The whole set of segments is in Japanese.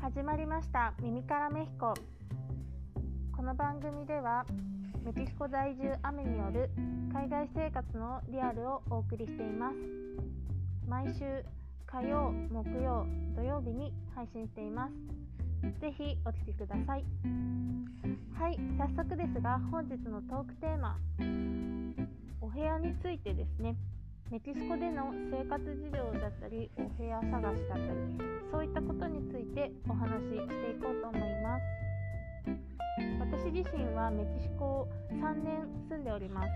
始まりました。耳からメヒコ。この番組ではメキシコ在住アメによる海外生活のリアルをお送りしています。毎週火曜木曜土曜日に配信しています。ぜひお聴きください。はい早速ですが本日のトークテーマ。お部屋についてですね。メキシコでの生活事情だったりお部屋探しだったりそういったことについてお話ししていこうと思います。私自身はメキシコを3年住んでおります。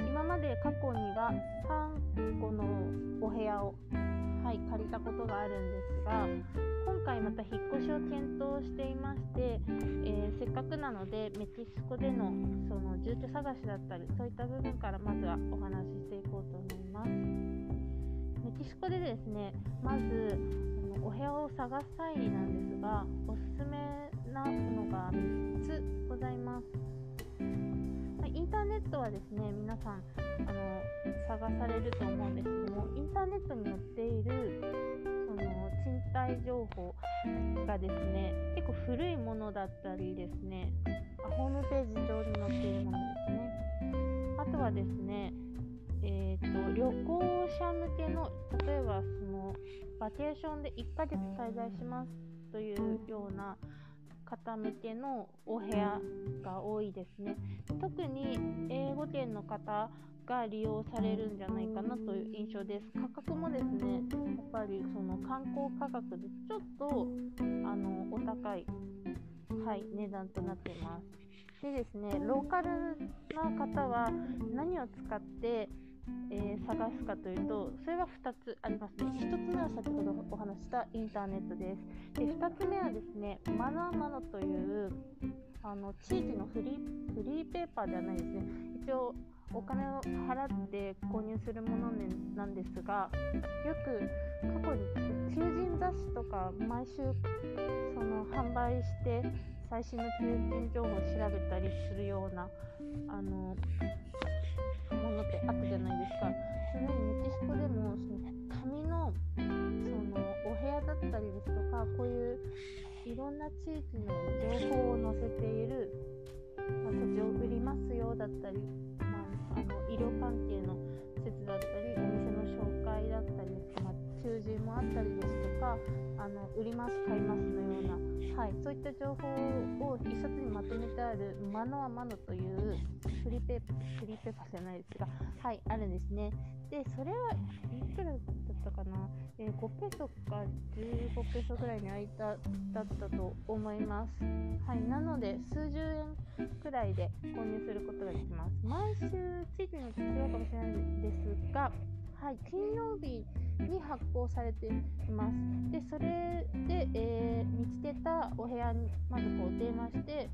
今まで過去には3個のお部屋を、はい、借りたことがあるんですが今回また引っ越しを検討していまして、くなのでメキシコでのその住居探しだったりそういった部分からまずはお話ししていこうと思います。メキシコでですねまずお部屋を探す際なんですがおすすめなのが3つございます。インターネットはですね皆さんあの探されると思うんですけどもインターネットに載っているの賃貸情報がですね結構古いものだったりですねホームページ上に載っているものですね。あとはですねえーと、旅行者向けの例えばそのバケーションで1ヶ月滞在しますというような方向けのお部屋が多いですね。特に英語圏の方が利用されるんじゃないかなという印象です。価格もですねやっぱりその観光価格でちょっとあのお高い、はい、値段となっています。でですねローカルな方は何を使ってえー、探すかというとそれは2つありますね。1つ目は先ほどお話したインターネットです。で2つ目はですねマナーマノというあの地域のフリフリーペーパーではないですね。一応お金を払って購入するものなんですがよく過去に求人雑誌とか毎週その販売して最新の求人情報を調べたりするようなあのものってあったじゃないですか。そのようにメキシコでもその紙のそのお部屋だったりですとかこういういろんな地域の情報を載せている、まあ、土地を売りますよだったり、あ、の医療関係の施設だったりお店の紹介だったり、ま、求人もあったりですとかあの売ります買いますのようなはい、そういった情報を一冊にまとめてある「マノアマノ」というフリーペーパーフリーペーパーじゃないですが、はい、あるんですね。で、それはいくらだったかな、えー、5ペソか15ペソぐらいの間だったと思います。はい、なので数十円くらいで購入することができます。毎週地域によって違うかもしれないですが、はい、金曜日に発行されています。で、それで、えー、見つけたお部屋にまずこう電話して、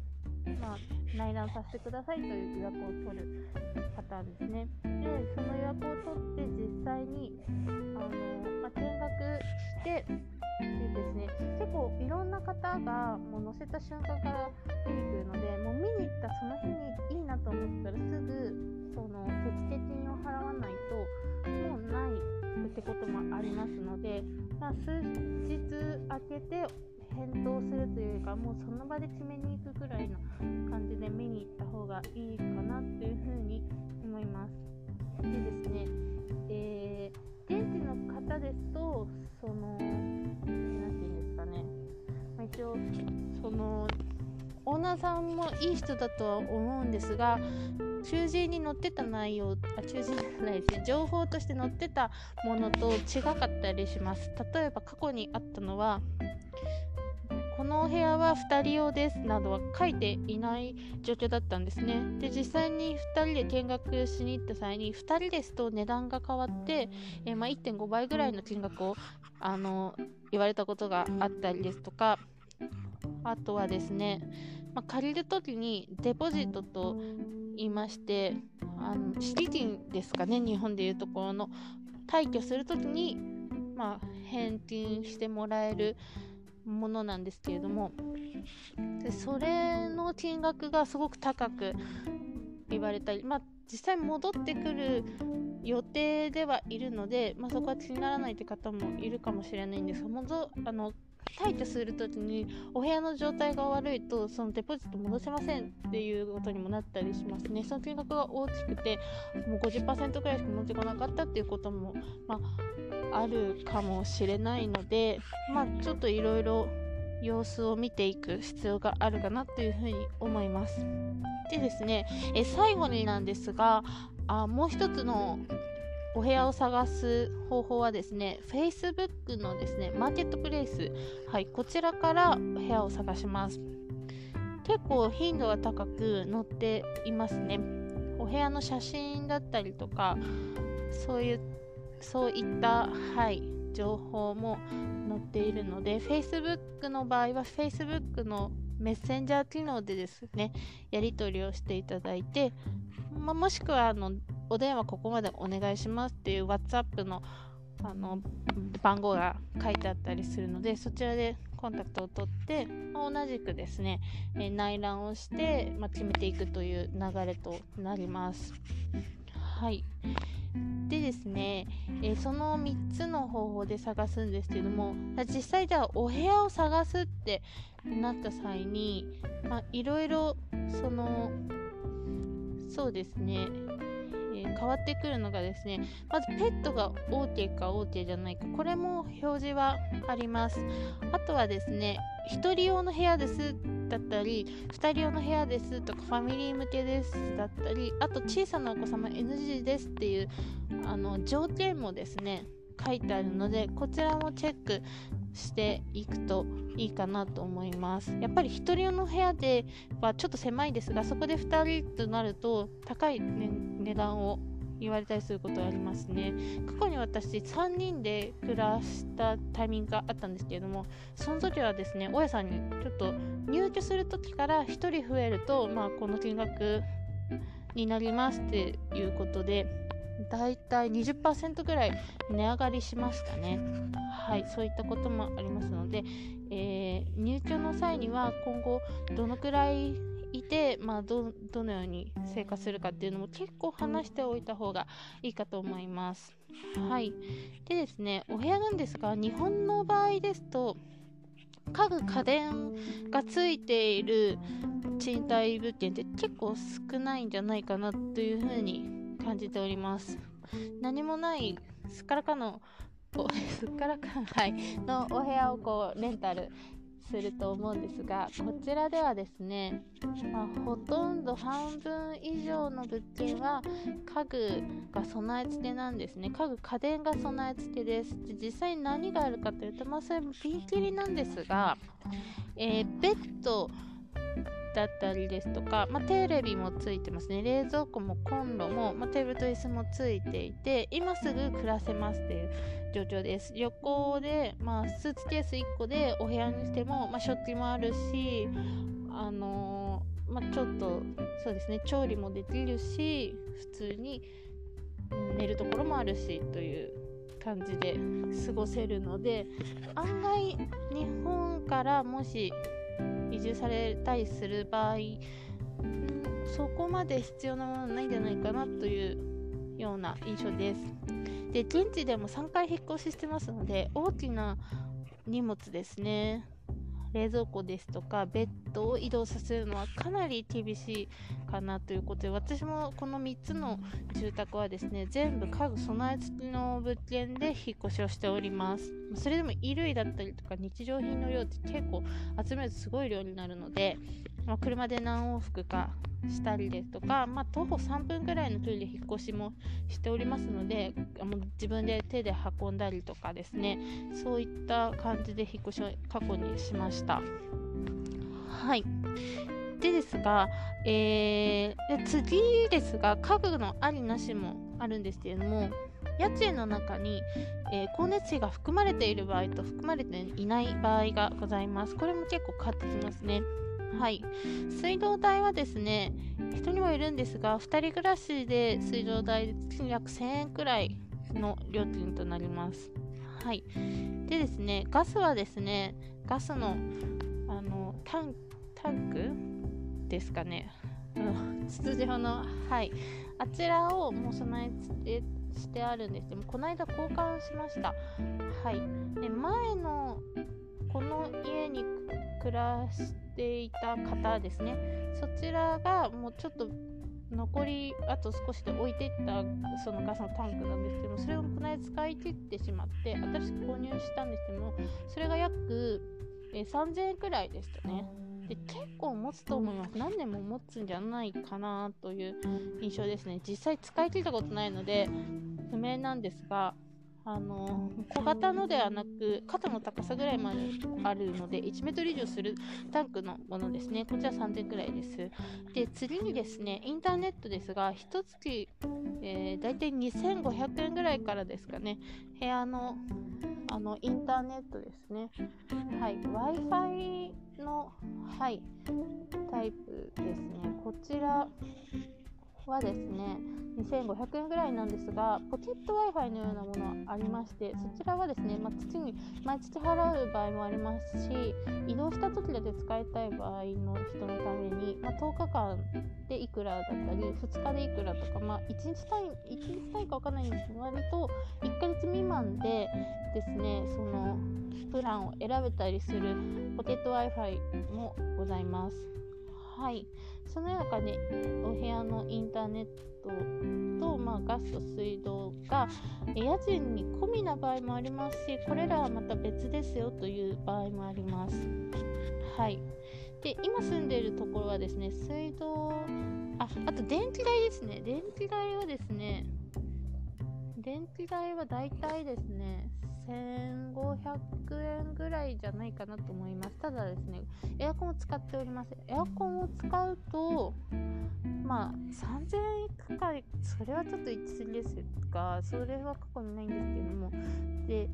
まあ、内覧させてくださいという予約を取るパターンですね。で、その予約を取って実際にあの、まあ、見学してでですね、結構いろんな方がもう載せた瞬間から出てくるので、もう見に行ったその日にいいなと思ったらすぐその手付金を払わないともうないってこともありますので、まあ、数日空けて返答するというかもうその場で決めに行くぐらいの感じで見に行った方がいいかなというふうに思います。でですね、えー、現地の方ですとその何て言うんですかね、まあ、一応そのオーナーさんもいい人だとは思うんですが求人に載ってた内容あ求人じゃないですね情報として載ってたものと違かったりします例えば過去にあったのはこのお部屋は2人用ですなどは書いていない状況だったんですね。で、実際に2人で見学しに行った際に、2人ですと値段が変わって、えー、まあ、1.5倍ぐらいの金額をあの言われたことがあったりですとか、あとはですね、まあ、借りるときにデポジットと言いまして、あの敷金ですかね、日本でいうところの。退去するときに、まあ、返金してもらえるものなんですけれども。でそれの金額がすごく高く言われたり、まあ、実際戻ってくる予定ではいるので、まあ、そこは気にならないという方もいるかもしれないんですが戻あの退去するときにお部屋の状態が悪いとそのデポジット戻せませんっていうことにもなったりしますねその金額が大きくてもう50%くらいしか持ってこなかったっていうことも、まあ、あるかもしれないので、まあ、ちょっといろいろ様子を見ていく必要があるかなというふうに思います。でですね、え最後になんですがあもう一つのお部屋を探す方法はですね、Facebook のですね、マーケットプレイス、はい、こちらからお部屋を探します。結構頻度が高く載っていますね。お部屋の写真だったりとか、そういう、そういった、はい、情報も載っているので、Facebook の場合は Facebook のメッセンジャー機能でですね、やり取りをしていただいて、まあ、もしくはあのお電話ここまでお願いしますっていう WhatsApp のあの番号が書いてあったりするのでそちらでコンタクトを取って、まあ、同じくですね、え内覧をして、まあ、決めていくという流れとなります。はいでですね、えー、その3つの方法で探すんですけども実際じゃあお部屋を探すってなった際にいろいろそのそうですね。え変わってくるのがですねまずペットが OK か OK じゃないか。これも表示はあります。あとはですね1人用の部屋ですだったり2人用の部屋ですとかファミリー向けですだったりあと小さなお子様 NG ですっていうあの条件もですね書いてあるのでこちらもチェックしていくといいかなと思います。やっぱり1人用の部屋ではちょっと狭いですがそこで2人となると高い、ね、値段を言われたりすることありますね。過去に私3人で暮らしたタイミングがあったんですけれどもその時はですね大家さんにちょっと入居する時から1人増えると、まあ、この金額になりますっていうことでだいたい20%ぐらい値上がりしましたね。はい、そういったこともありますので、えー、入居の際には今後どのくらいいて、まあ、どどのように生活するかっていうのも結構話しておいた方がいいかと思います。はい、でですねお部屋なんですが日本の場合ですと家具家電がついている賃貸物件って結構少ないんじゃないかなというふうに感じております。何もないすっからかの すっからかんはい。のお部屋をこうレンタルすると思うんですがこちらではですね、まあ、ほとんど半分以上の物件は家具が備え付けなんですね。家具家電が備え付けです。で実際に何があるかというとまあそれもピンキリなんですが、えー、ベッドだったりですとか、まあ、テレビもついてますね。冷蔵庫もコンロも、まあ、テーブルと椅子もついていて今すぐ暮らせますっていう状況です。横で、まあ、スーツケース1個でお部屋にしても、まあ、食器もあるしあのー、ま、ちょっとそうですね調理もできるし普通に寝るところもあるしという感じで過ごせるので案外日本からもし移住されたりする場合、そこまで必要なものないんじゃないかなというような印象です。で、現地でも3回引っ越ししてますので、大きな荷物ですね。冷蔵庫ですとかベッドを移動させるのはかなり厳しいかなということで私もこの3つの住宅はですね全部家具備え付きの物件で引っ越しをしております。それでも衣類だったりとか日常品の量って結構集めるとすごい量になるので、まあ、車で何往復かしたりですとか、まあ、徒歩3分ぐらいの距離で引っ越しもしておりますので自分で手で運んだりとかですねそういった感じで引っ越しを過去にしましたはいでですが、えー、次ですが家具のありなしもあるんですけれども家賃の中に、えー、光熱費が含まれている場合と含まれていない場合がございます。これも結構変わってきますね。はい、水道代はですね人にもいるんですが2人暮らしで水道代約1000円くらいの料金となります。はい、でですねガスはですねガスのあのタンタンクですかね、うん、筒状の、はい、あちらをもう備えしてあるんです。けどもこの間交換しました。はい、で前のこの家に暮らしてていた方ですね。そちらがもうちょっと残りあと少しで置いてったそのガスのタンクなんですけどもそれをこの間使い切ってしまって新しく購入したんですけどもそれが約、え3000円くらいでしたね。で結構持つと思います。何年も持つんじゃないかなという印象ですね。実際使い切ったことないので不明なんですがあの小型のではなく肩の高さぐらいまであるので1メートル以上するタンクのものですね。こちら3000くらいです。で次にですねインターネットですが1月、えー、大体2500円ぐらいからですかね。部屋のあのインターネットですね。はい。Wi-Fi のはいタイプですね。こちらはですね2500円ぐらいなんですがポケット Wi-Fi のようなものありましてそちらはですね、まあ、月に毎月払う場合もありますし移動した時だけ使いたい場合の人のために、まあ、10日間でいくらだったり2日でいくらとか、まあ、1日単位1日単位か分かんないんですけど割と1ヶ月未満でですねそのプランを選べたりするポケット Wi-Fi もございます。はい、その中でお部屋のインターネットと、まあ、ガスと水道が家賃に込みな場合もありますしこれらはまた別ですよという場合もあります。はい、で今住んでいるところはですね水道ああと電気代ですね。電気代はですね電気代はだいたいですね1500円ぐらいじゃないかなと思います。ただですね、エアコンを使っております。エアコンを使うと、まあ、3000円いくか、それはちょっと行き過ぎですが、それは過去にないんですけども、で、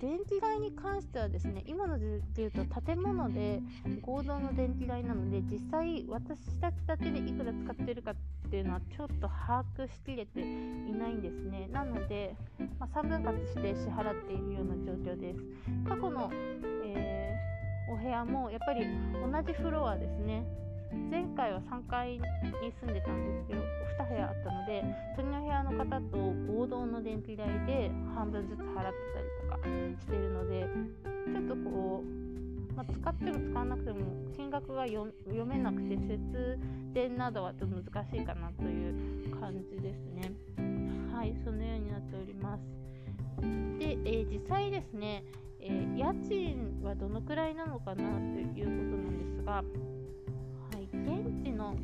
電気代に関してはですね今ので言うと建物で合同の電気代なので実際私たちだけでいくら使ってるかっていうのはちょっと把握しきれていないんですね。なので、まあ、3分割して支払っているような状況です。過去の、えー、お部屋もやっぱり同じフロアですね。前回は3階に住んでたんですけど2部屋あったので隣の部屋の方と合同の電気代で半分ずつ払ってたりとかしてるのでちょっとこう、まあ、使っても使わなくても金額が読めなくて節電などはちょっと難しいかなという感じですね。はいそのようになっております。で、えー、実際ですね、えー、家賃はどのくらいなのかなということなんですがはい現地の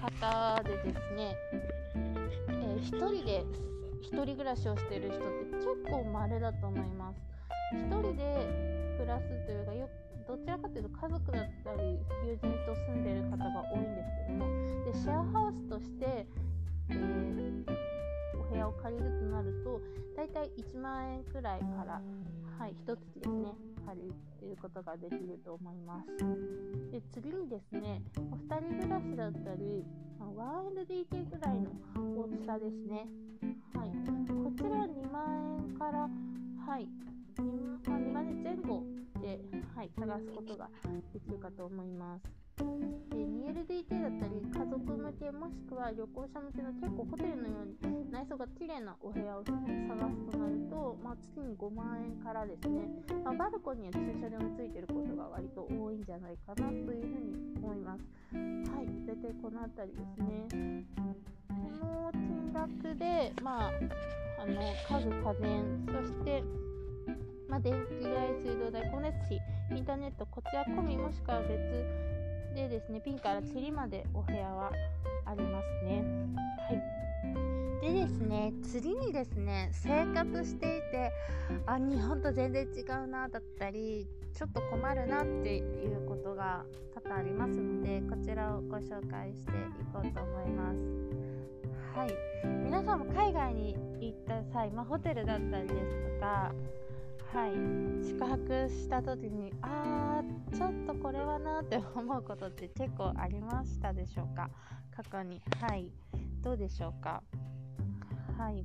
方でですね、えー、1人で1人暮らしをしている人って結構稀だと思います。1人で暮らすというかよどちらかというと家族だったり友人と住んでいる方が多いんですけどもでシェアハウスとして、えー、お部屋を借りるとなるとだいたい1万円くらいから、はい、1月ですね借りることができると思います。で次にですねお二人暮らしだったり 1LDK ぐらいの大きさですね。はい。こちら2万円からはい2万円前後で、はい、探すことができるかと思います。で 2LDK だったり家族向けもしくは旅行者向けの結構ホテルのように内装が綺麗なお部屋を探すとなると、まあ、月に5万円からですね、まあ、バルコニーや駐車場もついてることが割と多いんじゃないかなというふうに思います。はい大体この辺りですね。この金額でまああの家具家電そしてまあ、電気代、水道代、光熱費、インターネット、こちら込みもしくは別でですね、ピンからチリまでお部屋はありますね。はい。でですね、次にですね、生活していて、あ、日本と全然違うな、だったり、ちょっと困るなっていうことが多々ありますので、こちらをご紹介していこうと思います。はい。皆さんも海外に行った際、まあ、ホテルだったりですとか、はい、宿泊した時にあーちょっとこれはなって思うことって結構ありましたでしょうか？過去に。はい。どうでしょうか？はい。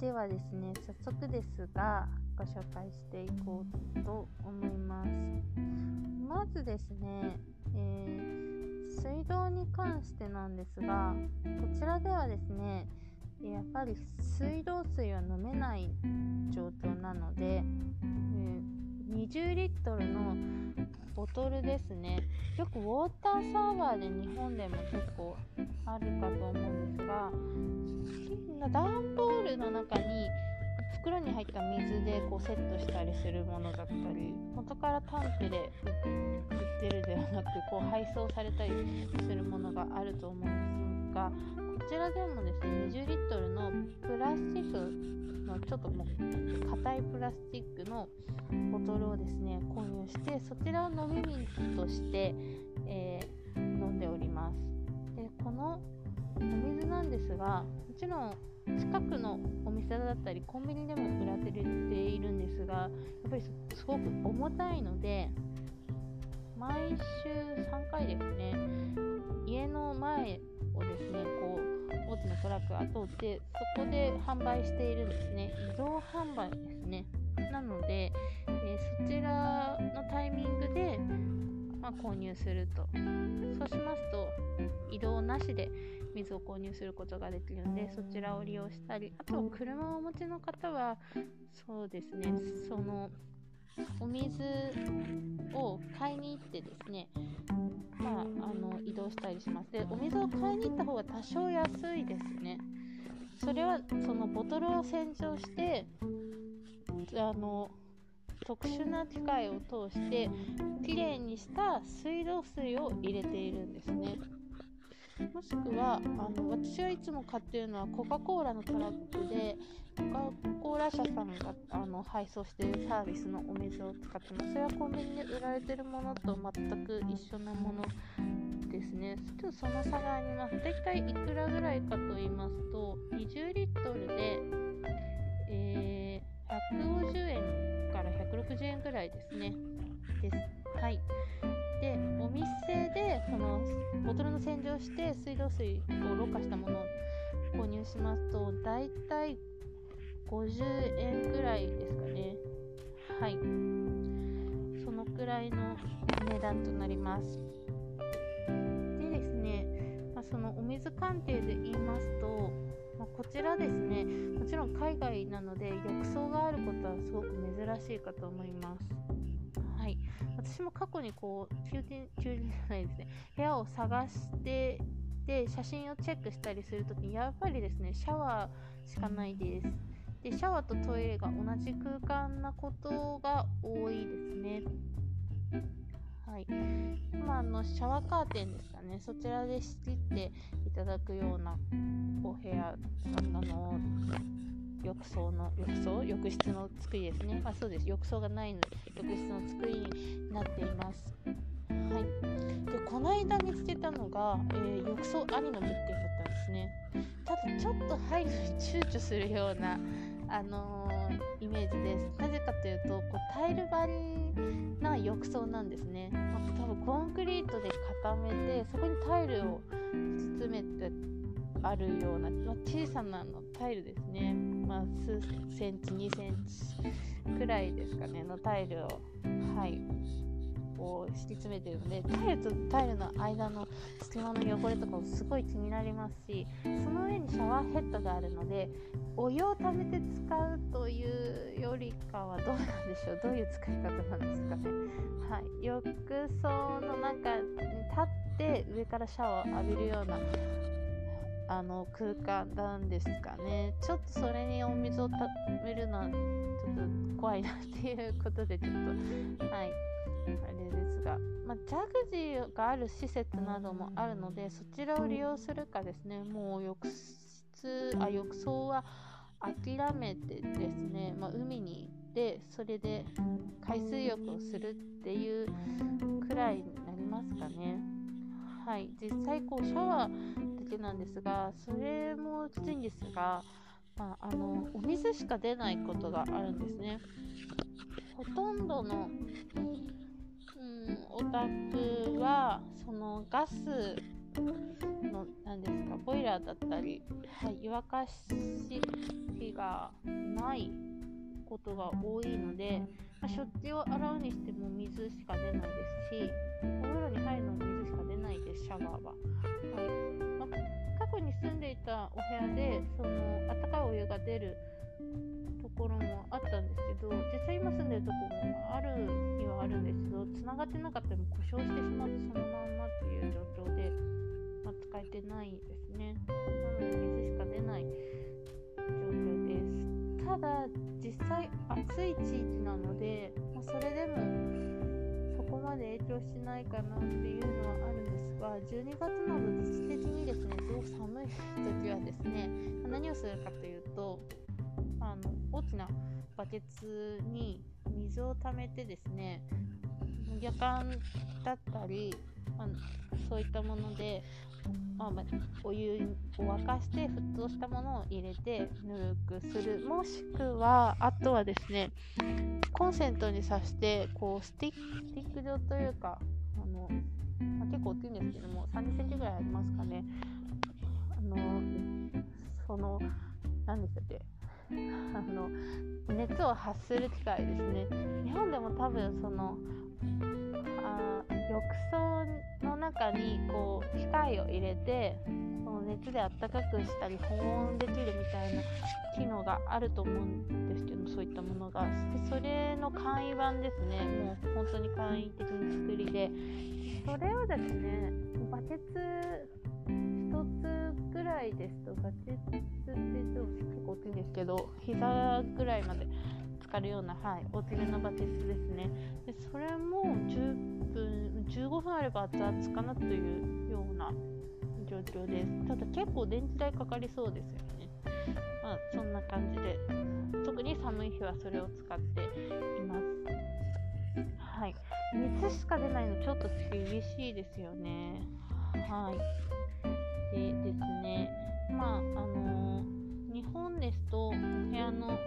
ではですね早速ですがご紹介していこうと思います。まずですね、えー、水道に関してなんですがこちらではですねやっぱり水道水は飲めない状況なので、えー、20リットルのボトルですね。よくウォーターサーバーで日本でも結構あるかと思うんですが段ボールの中に袋に入った水でこうセットしたりするものだったり元からタンクで売ってるではなくこう配送されたりするものがあると思うんですがこちらでもですね20リットルのプラスチックのちょっともう硬いプラスチックのボトルをですね購入してそちらを飲み水として、えー、飲んでおります。でこのお水なんですがもちろん近くのお店だったりコンビニでも売られているんですがやっぱりすごく重たいので毎週3回ですね家の前をですねこ大きなトラックが通ってそこで販売しているんですね。移動販売ですね。なので、えー、そちらのタイミングで、まあ、購入すると。そうしますと移動なしで水を購入することができるのでそちらを利用したりあと車をお持ちの方はそうですね。そのお水を買いに行ってですねまあ、あの移動したりします。でお水を買いに行った方が多少安いですね。それはそのボトルを洗浄してあの特殊な機械を通してきれいにした水道水を入れているんですね。もしくはあの私がいつも買っているのはコカ・コーラのトラックでコカ・コーラ社さんがあの配送しているサービスのお水を使ってます。それはコンビニで売られているものと全く一緒なものですね。ちょっとその差があります。大体いくらぐらいかと言いますと20リットルで、えー、150円から160円ぐらいですね。です。はい。でお店でそのボトルの洗浄して水道水をろ過したものを購入しますとだいたい50円ぐらいですかね。はい。そのくらいの値段となります。でですね、まあ、そのお水鑑定で言いますと、まあ、こちらですね。もちろん海外なので浴槽があることはすごく珍しいかと思います。私も過去にこう休憩休憩じゃないですね。部屋を探してで写真をチェックしたりするときにやっぱりですねシャワーしかないです。でシャワーとトイレが同じ空間なことが多いですね。はい、まあ、のシャワーカーテンですかね。そちらで仕切っていただくようなお部屋あの。浴槽の浴槽浴室の作りですね。あそうです。浴槽がないので浴室の作りになっています。はい。でこの間見つけたのが、えー、浴槽ありの物件だったんですね。ただちょっと入るに躊躇するようなあのー、イメージです。なぜかというとこうタイル張りな浴槽なんですね、まあ、多分コンクリートで固めてそこにタイルを包めてあるような、まあ、小さなのタイルですね、まあ、数センチ2センチくらいですかねのタイルをはいこう敷き詰めてるのでタイルとタイルの間の隙間の汚れとかもすごい気になりますしその上にシャワーヘッドがあるのでお湯をためて使うというよりかはどうなんでしょうどういう使い方なんですかね。はい浴槽の中に立って上からシャワーを浴びるようなあの空間なんですかね。ちょっとそれにお水をためるのはちょっと怖いなっていうことでちょっとはい。あれですが、まあ、ジャグジーがある施設などもあるのでそちらを利用するかですね。もう浴室あ浴槽は諦めてですね、まあ、海に行ってそれで海水浴をするっていうくらいになりますかね。はい。実際こうシャワーけなんですがそれもきついんですが、まあ、あのお水しか出ないことがあるんですね。ほとんどの、うん、お宅はそのガスの何ですかボイラーだったり、はい、湯沸かし器がないことが多いので、まあ、食器を洗うにしても水しか出ないですしが出るところもあったんですけど実際今住んでるとこもあるにはあるんですけど繋がってなかったりも故障してしまってそのまんまっていう状況で、まあ、使えてないですね。なので水しか出ない状況です。ただ実際暑い地域なので、まあ、それでもまで影響しないかなっていうのはあるんですが12月など実質的にですねすごく寒い時はですね何をするかというとあの大きなバケツに水を溜めてですね夜間だったりあのそういったもので、まあ、お湯を沸かして沸騰したものを入れてぬるくする。もしくはあとはですねコンセントに挿してこうスティック状というかあの、まあ、結構大きいんですけども3 0センチぐらいありますかね。あのその何でしたっけ？あの熱を発する機械ですね。日本でも多分そのあ浴槽の中にこう機械を入れてその熱であったかくしたり保温できるみたいな機能があると思うんですけどそういったものが。でそれの簡易版ですね。もう本当に簡易的な作りで。それをですねバケツ1つぐらいですとバケツって結構大きいんですけど膝ぐらいまで浸かるような、はい、大きめのバケツですね。でそれも10分15分あれば熱々かなというような状況です。ただ結構電気代かかりそうですよね。まあそんな感じで。特に寒い日はそれを使っています。はい。水しか出ないのちょっと厳しいですよね。はい。でですね、まああのー、日本ですとお部屋の、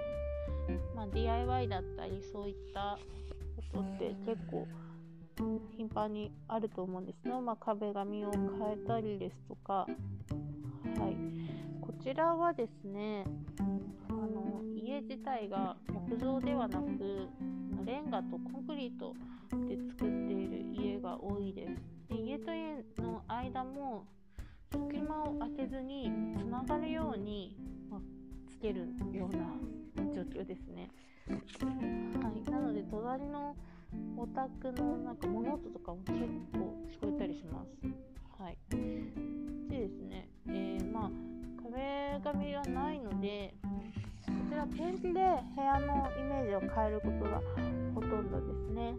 まあ、DIY だったりそういったことって結構頻繁にあると思うんです。けど、まあ、壁紙を変えたりですとか、はい、こちらはですねあの家自体が木造ではなくレンガとコンクリートで作っている家が多いです。で家と家の間も隙間を開けずにつながるように、まあ、つけるような状況ですね。はい、なので隣のお宅のなんか物音とかも結構聞こえたりします。はい、でですね、えー、まあ壁紙がないのでこちらペンキで部屋のイメージを変えることがほとんどですね。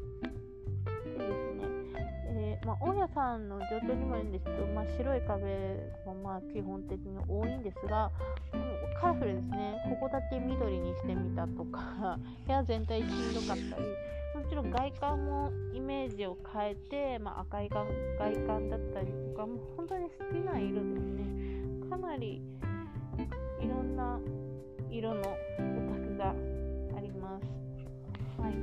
でですねえー、まあ、大家さんの状況にもよるんですけど、まあ、白い壁もまあ基本的に多いんですが、カラフルですね、ここだけ緑にしてみたとか、部屋全体黄色かったり、もちろん外観もイメージを変えて、まあ、赤い外観だったりとか、もう本当に好きな色ですね。かなりいろんな色のお宅があります。はい。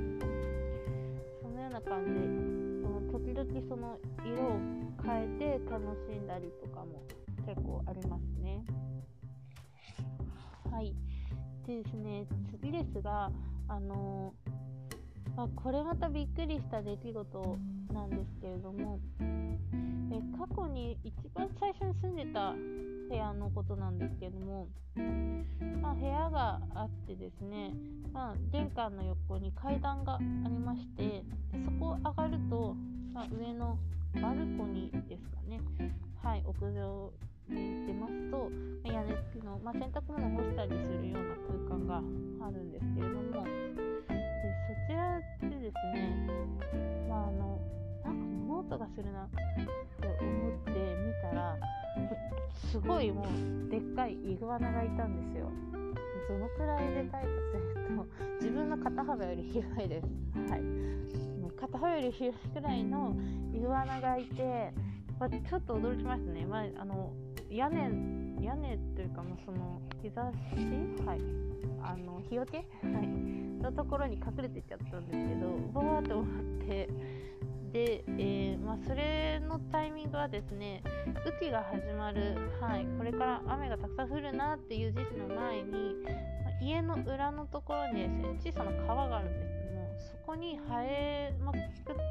そのような感じ々その色を変えて楽しんだりとかも結構ありますね。はい。でですね、次ですが、あのあ、これまたびっくりした出来事なんですけれども、え過去に一番最初に住んでた部屋のことなんですけれども、まあ、部屋があってですね、まあ、玄関の横に階段がありましてでそこを上がるとまあ、上のバルコニーですかね、はい、屋上に出ますと、ま屋根付きの、ま、洗濯物干したりするような空間があるんですけれども、でそちらでですね、まあ、あのなんか物音がするなって思って見たら、すごいもうでっかいイグアナがいたんですよ。どのくらいでかいかというと、自分の肩幅より広いです。はい。片方より広いくらいのイグアナがいて、ま、ちょっと驚きましたね、まあ、あの屋根屋根というかもうその日差し、はい、あの日よけ、はい、のところに隠れてっちゃったんですけどボワーと思って。で、えー、まあ、それのタイミングはですね雨季が始まる、はい、これから雨がたくさん降るなっていう時期の前に、家の裏のところにですね小さな川があるんですけどもそこに生えまくっ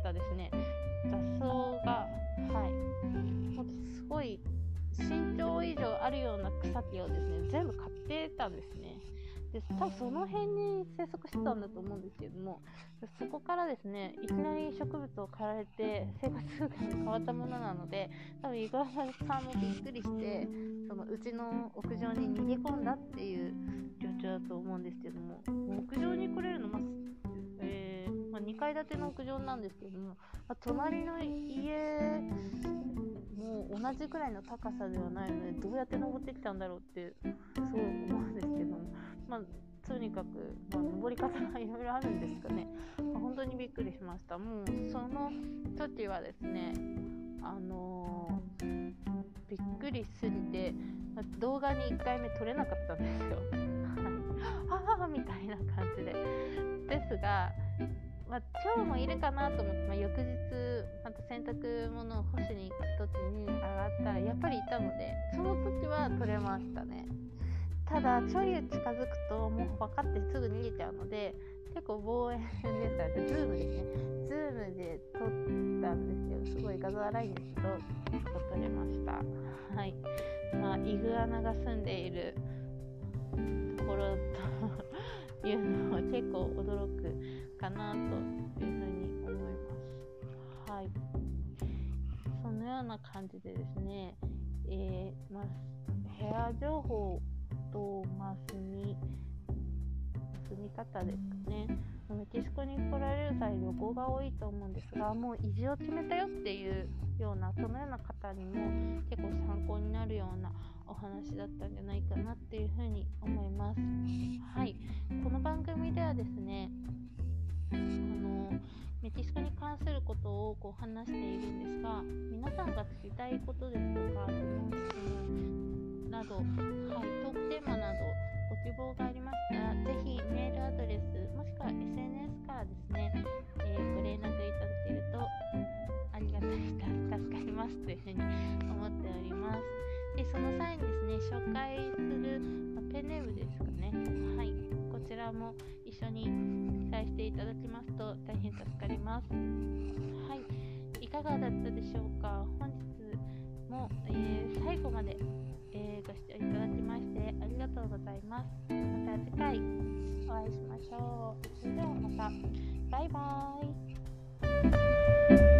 たですね雑草がはいほんとすごい身長以上あるような草木をですね全部買ってたんですね。で多分その辺に生息してたんだと思うんですけどもそこからですねいきなり植物を刈られて生活習慣が変わったものなので多分井川さんもびっくりしてそのうちの屋上に逃げ込んだっていう状況だと思うんですけども屋上に来れるの、まえー、まあ、2階建ての屋上なんですけども、まあ、隣の家もう同じくらいの高さではないのでどうやって登ってきたんだろうってそう思うんですけども。まあとにかく、まあ、登り方がいろいろあるんですかね、まあ、本当にびっくりしました。もうその時はですねあのー、びっくりすぎて、ま、動画に1回目撮れなかったんですよ。は あみたいな感じで。ですがまあ、今日もいるかなと思って、まあ、翌日また洗濯物を干しに行く時に上がったらやっぱりいたのでその時は取れましたね。ただちょい近づくともう分かってすぐ逃げちゃうので結構望遠ですからズームですね。ズームで撮ったんですけどすごい画像荒いんですけど撮れました。はい。まあイグアナが住んでいるところというのは結構驚くかなというふうに思います。はい。そのような感じでですね、えー、まあ、部屋情報と、まあ、住み、住み方ですかね。メキシコに来られる際旅行が多いと思うんですがもう移住を決めたよっていうようなそのような方にも結構参考になるようなお話だったんじゃないかなっていうふうに思います。はい、この番組ではですねあのメキシコに関することをこう話しているんですが皆さんが聞きたいことですとか疑問質問など、はい、トークテーマなどご希望がありましたらぜひメールアドレスもしくは SNS からですね、えー、ご連絡いただけるとありがたい助かりますというふうに思っております。でその際にですね紹介する、まペンネームですかね。はい。こちらも一緒に記載していただきますと大変助かります。はい、いかがだったでしょうか。本日も、えー、最後まで、えー、ご視聴いただきましてありがとうございます。また次回お会いしましょう。それではまた。バイバーイ。